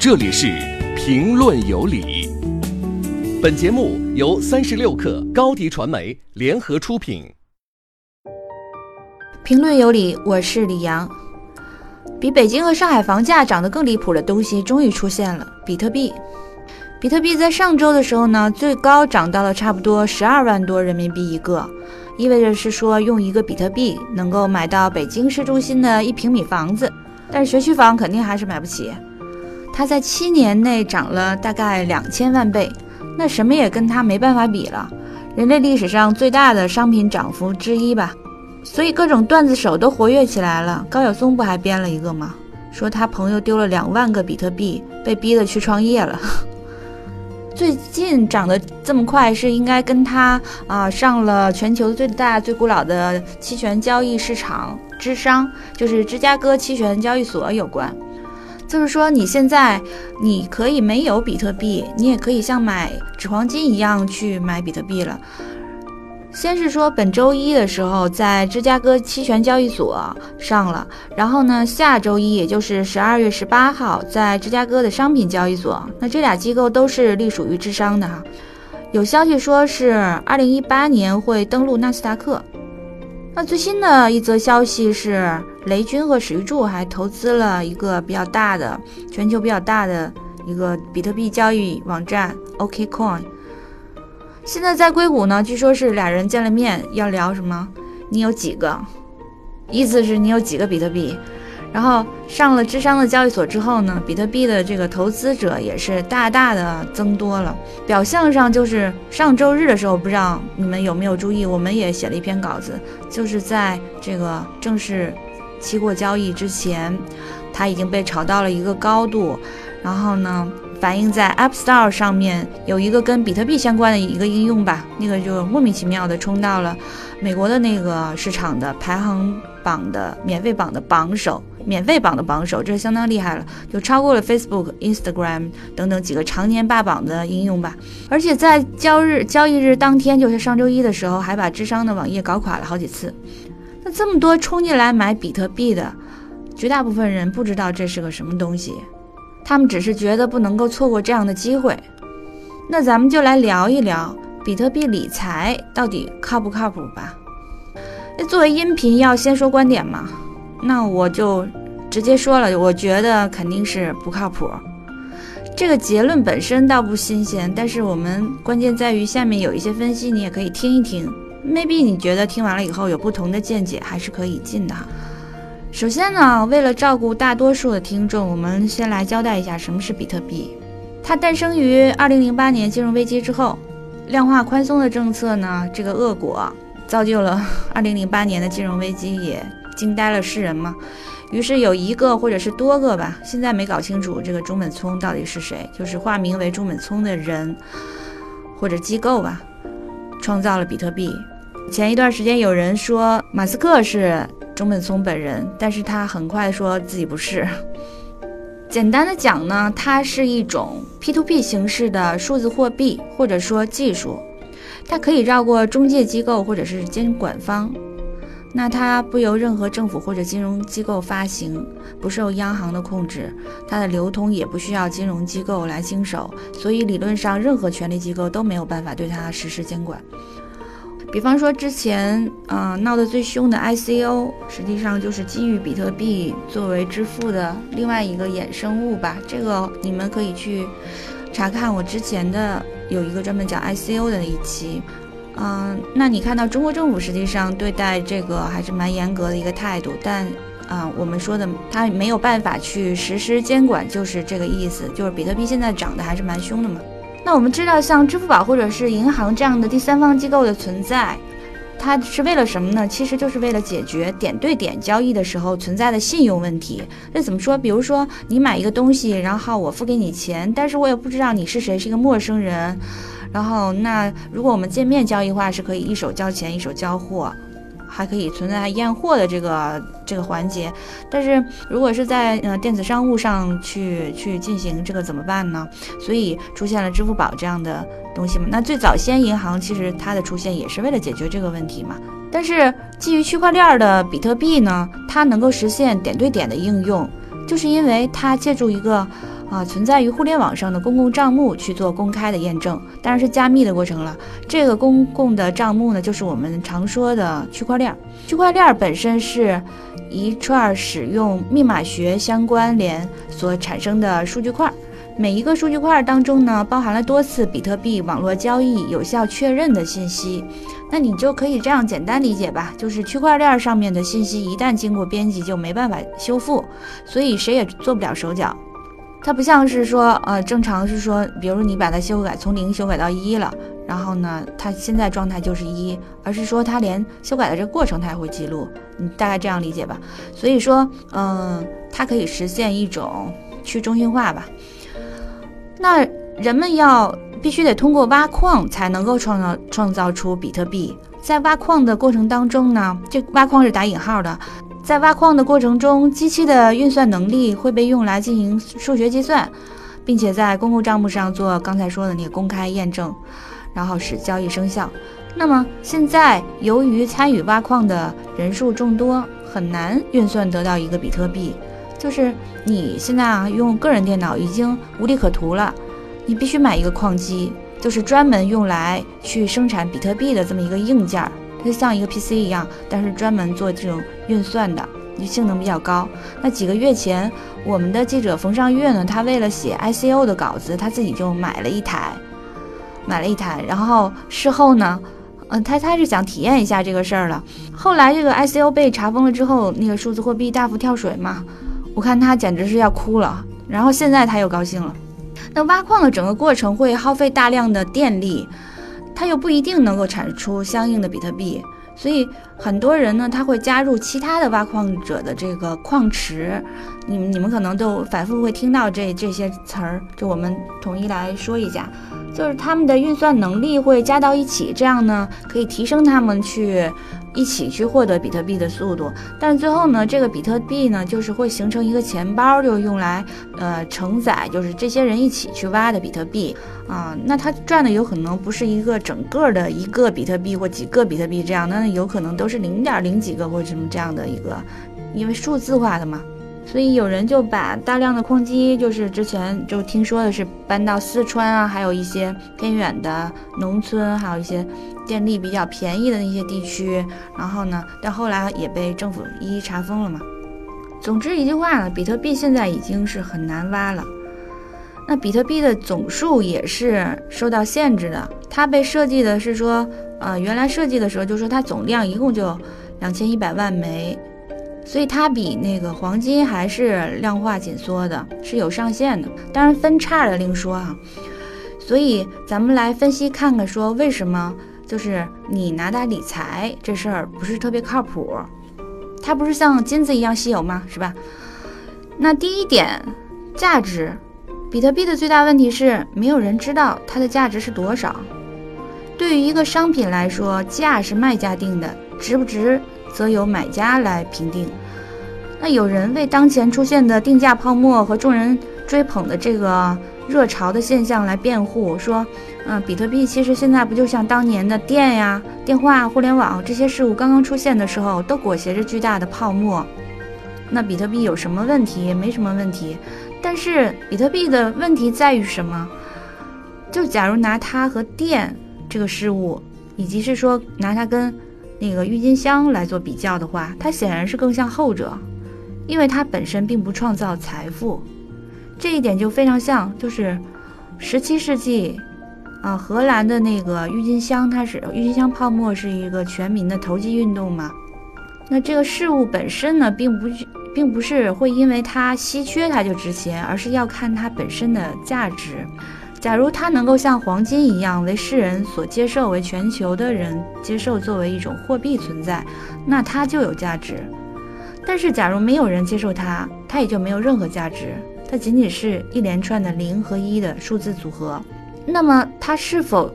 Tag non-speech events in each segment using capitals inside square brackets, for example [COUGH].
这里是评论有理。本节目由三十六克高低传媒联合出品。评论有理，我是李阳。比北京和上海房价涨得更离谱的东西终于出现了——比特币。比特币在上周的时候呢，最高涨到了差不多十二万多人民币一个，意味着是说用一个比特币能够买到北京市中心的一平米房子。但是学区房肯定还是买不起。它在七年内涨了大概两千万倍，那什么也跟它没办法比了，人类历史上最大的商品涨幅之一吧。所以各种段子手都活跃起来了。高晓松不还编了一个吗？说他朋友丢了两万个比特币，被逼的去创业了。[LAUGHS] 最近涨得这么快，是应该跟他啊上了全球最大最古老的期权交易市场芝商，就是芝加哥期权交易所有关。就是说，你现在你可以没有比特币，你也可以像买纸黄金一样去买比特币了。先是说本周一的时候，在芝加哥期权交易所上了，然后呢，下周一也就是十二月十八号，在芝加哥的商品交易所。那这俩机构都是隶属于智商的哈。有消息说是二零一八年会登陆纳斯达克。那最新的一则消息是，雷军和史玉柱还投资了一个比较大的、全球比较大的一个比特币交易网站 OKCoin。现在在硅谷呢，据说是俩人见了面要聊什么？你有几个？意思是你有几个比特币？然后上了智商的交易所之后呢，比特币的这个投资者也是大大的增多了。表象上就是上周日的时候，不知道你们有没有注意，我们也写了一篇稿子，就是在这个正式期货交易之前，它已经被炒到了一个高度，然后呢？反映在 App Store 上面有一个跟比特币相关的一个应用吧，那个就莫名其妙的冲到了美国的那个市场的排行榜的免费榜的榜首，免费榜的榜首，这相当厉害了，就超过了 Facebook、Instagram 等等几个常年霸榜的应用吧。而且在交日交易日当天，就是上周一的时候，还把智商的网页搞垮了好几次。那这么多冲进来买比特币的，绝大部分人不知道这是个什么东西。他们只是觉得不能够错过这样的机会，那咱们就来聊一聊比特币理财到底靠不靠谱吧。那作为音频要先说观点嘛，那我就直接说了，我觉得肯定是不靠谱。这个结论本身倒不新鲜，但是我们关键在于下面有一些分析，你也可以听一听，maybe 你觉得听完了以后有不同的见解，还是可以进的哈。首先呢，为了照顾大多数的听众，我们先来交代一下什么是比特币。它诞生于二零零八年金融危机之后，量化宽松的政策呢，这个恶果造就了 [LAUGHS] 二零零八年的金融危机，也惊呆了世人嘛。于是有一个或者是多个吧，现在没搞清楚这个中本聪到底是谁，就是化名为中本聪的人或者机构吧，创造了比特币。前一段时间有人说马斯克是。中本聪本人，但是他很快说自己不是。简单的讲呢，它是一种 P2P 形式的数字货币，或者说技术，它可以绕过中介机构或者是监管方。那它不由任何政府或者金融机构发行，不受央行的控制，它的流通也不需要金融机构来经手，所以理论上任何权力机构都没有办法对它实施监管。比方说，之前啊闹得最凶的 ICO，实际上就是基于比特币作为支付的另外一个衍生物吧。这个你们可以去查看我之前的有一个专门讲 ICO 的一期。嗯，那你看到中国政府实际上对待这个还是蛮严格的一个态度，但啊，我们说的它没有办法去实施监管，就是这个意思，就是比特币现在涨得还是蛮凶的嘛。那我们知道，像支付宝或者是银行这样的第三方机构的存在，它是为了什么呢？其实就是为了解决点对点交易的时候存在的信用问题。那怎么说？比如说你买一个东西，然后我付给你钱，但是我也不知道你是谁，是一个陌生人。然后那如果我们见面交易的话，是可以一手交钱，一手交货。还可以存在验货的这个这个环节，但是如果是在呃电子商务上去去进行这个怎么办呢？所以出现了支付宝这样的东西嘛。那最早先银行其实它的出现也是为了解决这个问题嘛。但是基于区块链的比特币呢，它能够实现点对点的应用，就是因为它借助一个啊，存在于互联网上的公共账目去做公开的验证，当然是加密的过程了。这个公共的账目呢，就是我们常说的区块链。区块链本身是一串使用密码学相关联所产生的数据块，每一个数据块当中呢，包含了多次比特币网络交易有效确认的信息。那你就可以这样简单理解吧，就是区块链上面的信息一旦经过编辑就没办法修复，所以谁也做不了手脚。它不像是说，呃，正常是说，比如你把它修改从零修改到一了，然后呢，它现在状态就是一，而是说它连修改的这个过程它也会记录，你大概这样理解吧。所以说，嗯，它可以实现一种去中心化吧。那人们要。必须得通过挖矿才能够创造创造出比特币。在挖矿的过程当中呢，这挖矿是打引号的，在挖矿的过程中，机器的运算能力会被用来进行数学计算，并且在公共账目上做刚才说的那个公开验证，然后使交易生效。那么现在由于参与挖矿的人数众多，很难运算得到一个比特币。就是你现在啊用个人电脑已经无利可图了。你必须买一个矿机，就是专门用来去生产比特币的这么一个硬件儿，它像一个 PC 一样，但是专门做这种运算的，就性能比较高。那几个月前，我们的记者冯尚月呢，他为了写 ICO 的稿子，他自己就买了一台，买了一台。然后事后呢，嗯，他他是想体验一下这个事儿了。后来这个 ICO 被查封了之后，那个数字货币大幅跳水嘛，我看他简直是要哭了。然后现在他又高兴了。那挖矿的整个过程会耗费大量的电力，它又不一定能够产出相应的比特币，所以很多人呢，他会加入其他的挖矿者的这个矿池，你你们可能都反复会听到这这些词儿，就我们统一来说一下，就是他们的运算能力会加到一起，这样呢可以提升他们去。一起去获得比特币的速度，但是最后呢，这个比特币呢，就是会形成一个钱包，就用来呃承载，就是这些人一起去挖的比特币啊。那他赚的有可能不是一个整个的一个比特币或几个比特币这样，那有可能都是零点零几个或者什么这样的一个，因为数字化的嘛。所以有人就把大量的矿机，就是之前就听说的是搬到四川啊，还有一些偏远的农村，还有一些电力比较便宜的那些地区。然后呢，但后来也被政府一一查封了嘛。总之一句话呢，比特币现在已经是很难挖了。那比特币的总数也是受到限制的，它被设计的是说，呃，原来设计的时候就说它总量一共就两千一百万枚。所以它比那个黄金还是量化紧缩的，是有上限的。当然分叉的另说啊。所以咱们来分析看看，说为什么就是你拿它理财这事儿不是特别靠谱？它不是像金子一样稀有吗？是吧？那第一点，价值，比特币的最大问题是没有人知道它的价值是多少。对于一个商品来说，价是卖家定的，值不值？则由买家来评定。那有人为当前出现的定价泡沫和众人追捧的这个热潮的现象来辩护，说，嗯，比特币其实现在不就像当年的电呀、电话、互联网这些事物刚刚出现的时候，都裹挟着巨大的泡沫。那比特币有什么问题？没什么问题。但是比特币的问题在于什么？就假如拿它和电这个事物，以及是说拿它跟。那个郁金香来做比较的话，它显然是更像后者，因为它本身并不创造财富，这一点就非常像，就是十七世纪，啊，荷兰的那个郁金香，它是郁金香泡沫是一个全民的投机运动嘛，那这个事物本身呢，并不并不是会因为它稀缺它就值钱，而是要看它本身的价值。假如它能够像黄金一样为世人所接受，为全球的人接受作为一种货币存在，那它就有价值。但是，假如没有人接受它，它也就没有任何价值。它仅仅是一连串的零和一的数字组合。那么，它是否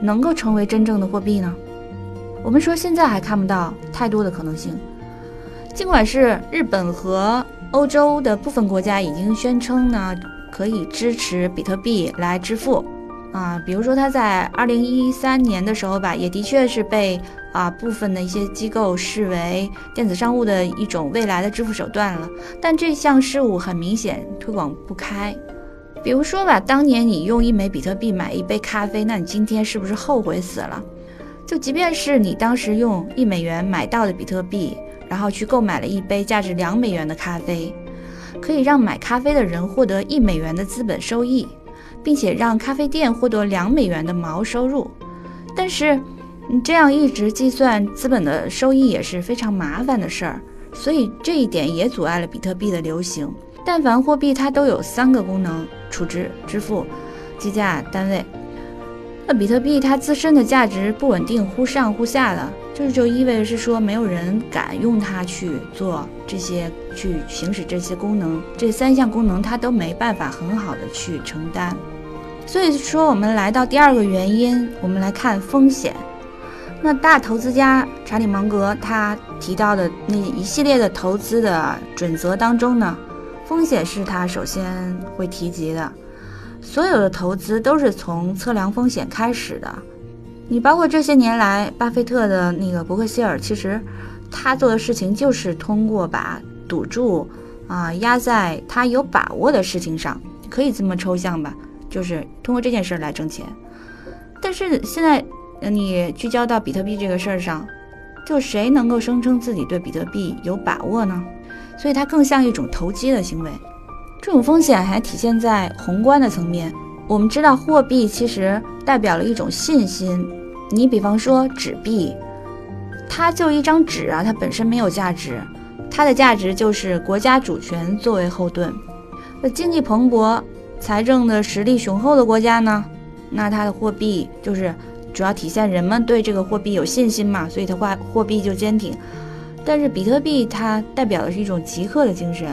能够成为真正的货币呢？我们说现在还看不到太多的可能性。尽管是日本和欧洲的部分国家已经宣称呢。可以支持比特币来支付，啊，比如说他在二零一三年的时候吧，也的确是被啊部分的一些机构视为电子商务的一种未来的支付手段了。但这项事务很明显推广不开。比如说吧，当年你用一枚比特币买一杯咖啡，那你今天是不是后悔死了？就即便是你当时用一美元买到的比特币，然后去购买了一杯价值两美元的咖啡，可以让买咖啡的人获得一美元的资本收益，并且让咖啡店获得两美元的毛收入。但是，你这样一直计算资本的收益也是非常麻烦的事儿，所以这一点也阻碍了比特币的流行。但凡货币，它都有三个功能：储值、支付、计价单位。那比特币它自身的价值不稳定，忽上忽下的，这就意味着是说，没有人敢用它去做这些，去行使这些功能。这三项功能它都没办法很好的去承担。所以说，我们来到第二个原因，我们来看风险。那大投资家查理芒格他提到的那一系列的投资的准则当中呢？风险是他首先会提及的，所有的投资都是从测量风险开始的。你包括这些年来，巴菲特的那个伯克希尔，其实他做的事情就是通过把赌注啊压在他有把握的事情上，可以这么抽象吧，就是通过这件事来挣钱。但是现在你聚焦到比特币这个事儿上，就谁能够声称自己对比特币有把握呢？所以它更像一种投机的行为，这种风险还体现在宏观的层面。我们知道，货币其实代表了一种信心。你比方说纸币，它就一张纸啊，它本身没有价值，它的价值就是国家主权作为后盾。那经济蓬勃、财政的实力雄厚的国家呢，那它的货币就是主要体现人们对这个货币有信心嘛，所以它货货币就坚挺。但是比特币它代表的是一种极客的精神，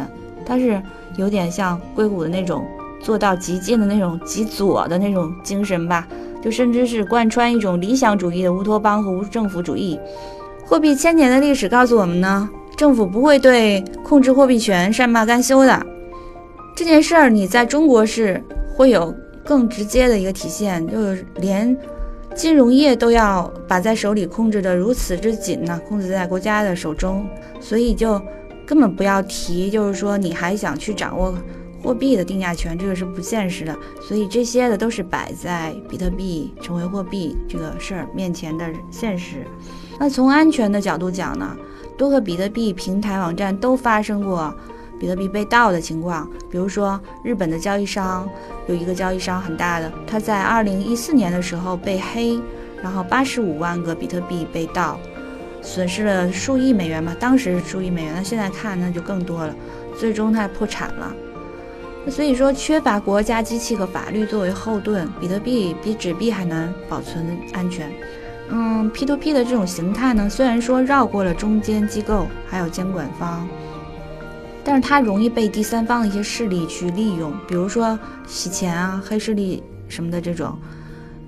它是有点像硅谷的那种做到极尽的那种极左的那种精神吧，就甚至是贯穿一种理想主义的乌托邦和无政府主义。货币千年的历史告诉我们呢，政府不会对控制货币权善罢甘休的。这件事儿你在中国是会有更直接的一个体现，就是连。金融业都要把在手里控制的如此之紧呢，控制在国家的手中，所以就根本不要提，就是说你还想去掌握货币的定价权，这个是不现实的。所以这些的都是摆在比特币成为货币这个事儿面前的现实。那从安全的角度讲呢，多个比特币平台网站都发生过。比特币被盗的情况，比如说日本的交易商有一个交易商很大的，他在二零一四年的时候被黑，然后八十五万个比特币被盗，损失了数亿美元吧，当时是数亿美元，那现在看那就更多了，最终他破产了。所以说，缺乏国家机器和法律作为后盾，比特币比纸币还难保存安全。嗯，P to P 的这种形态呢，虽然说绕过了中间机构还有监管方。但是它容易被第三方的一些势力去利用，比如说洗钱啊、黑势力什么的这种，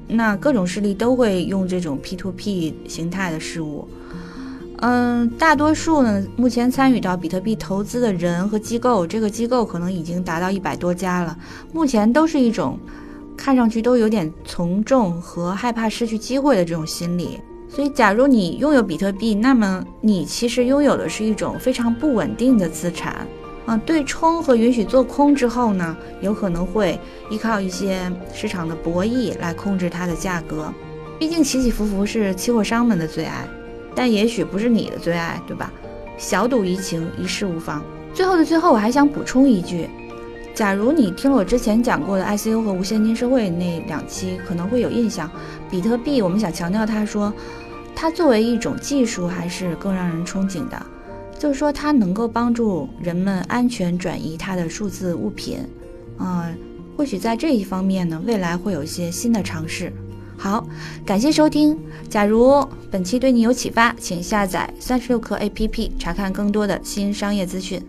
那各种势力都会用这种 P to P 形态的事物。嗯，大多数呢，目前参与到比特币投资的人和机构，这个机构可能已经达到一百多家了，目前都是一种看上去都有点从众和害怕失去机会的这种心理。所以，假如你拥有比特币，那么你其实拥有的是一种非常不稳定的资产。嗯，对冲和允许做空之后呢，有可能会依靠一些市场的博弈来控制它的价格。毕竟起起伏伏是期货商们的最爱，但也许不是你的最爱，对吧？小赌怡情，一事无妨。最后的最后，我还想补充一句：假如你听了我之前讲过的 ICU 和无现金社会那两期，可能会有印象。比特币，我们想强调它说。它作为一种技术，还是更让人憧憬的，就是说它能够帮助人们安全转移它的数字物品，嗯，或许在这一方面呢，未来会有一些新的尝试。好，感谢收听。假如本期对你有启发，请下载三十六课 APP，查看更多的新商业资讯。